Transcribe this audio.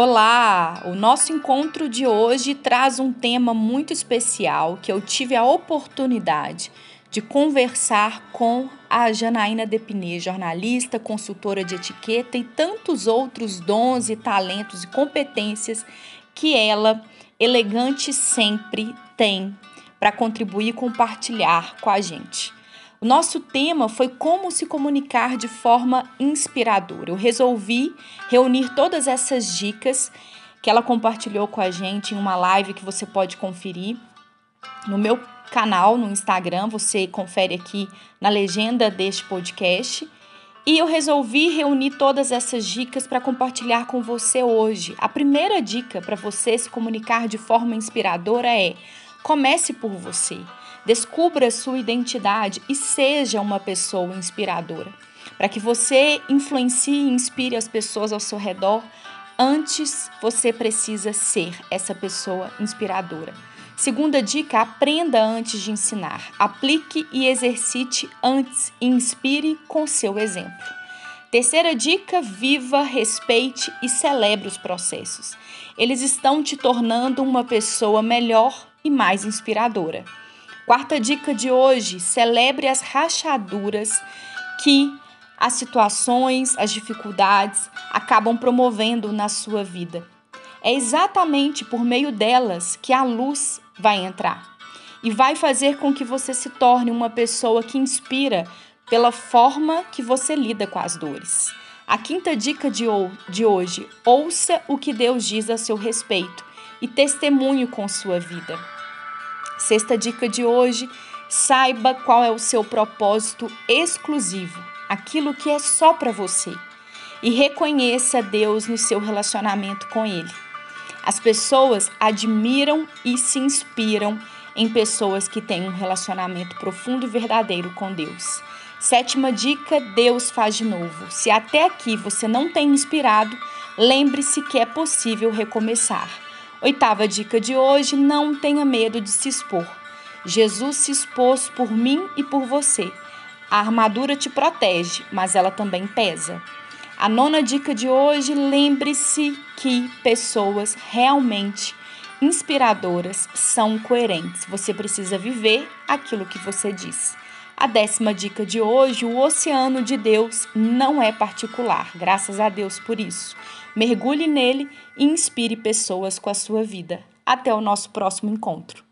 Olá! O nosso encontro de hoje traz um tema muito especial que eu tive a oportunidade de conversar com a Janaína Depinê, jornalista, consultora de etiqueta e tantos outros dons e talentos e competências que ela, elegante sempre, tem para contribuir e compartilhar com a gente. O nosso tema foi como se comunicar de forma inspiradora. Eu resolvi reunir todas essas dicas que ela compartilhou com a gente em uma live que você pode conferir no meu canal no Instagram. Você confere aqui na legenda deste podcast. E eu resolvi reunir todas essas dicas para compartilhar com você hoje. A primeira dica para você se comunicar de forma inspiradora é: comece por você. Descubra sua identidade e seja uma pessoa inspiradora. Para que você influencie e inspire as pessoas ao seu redor, antes você precisa ser essa pessoa inspiradora. Segunda dica: aprenda antes de ensinar. Aplique e exercite antes e inspire com seu exemplo. Terceira dica: viva, respeite e celebre os processos. Eles estão te tornando uma pessoa melhor e mais inspiradora. Quarta dica de hoje: celebre as rachaduras que as situações, as dificuldades acabam promovendo na sua vida. É exatamente por meio delas que a luz vai entrar e vai fazer com que você se torne uma pessoa que inspira pela forma que você lida com as dores. A quinta dica de, de hoje: ouça o que Deus diz a seu respeito e testemunhe com sua vida. Sexta dica de hoje: saiba qual é o seu propósito exclusivo, aquilo que é só para você, e reconheça Deus no seu relacionamento com Ele. As pessoas admiram e se inspiram em pessoas que têm um relacionamento profundo e verdadeiro com Deus. Sétima dica: Deus faz de novo. Se até aqui você não tem inspirado, lembre-se que é possível recomeçar. Oitava dica de hoje: não tenha medo de se expor. Jesus se expôs por mim e por você. A armadura te protege, mas ela também pesa. A nona dica de hoje: lembre-se que pessoas realmente inspiradoras são coerentes. Você precisa viver aquilo que você diz. A décima dica de hoje: o oceano de Deus não é particular, graças a Deus por isso. Mergulhe nele e inspire pessoas com a sua vida. Até o nosso próximo encontro.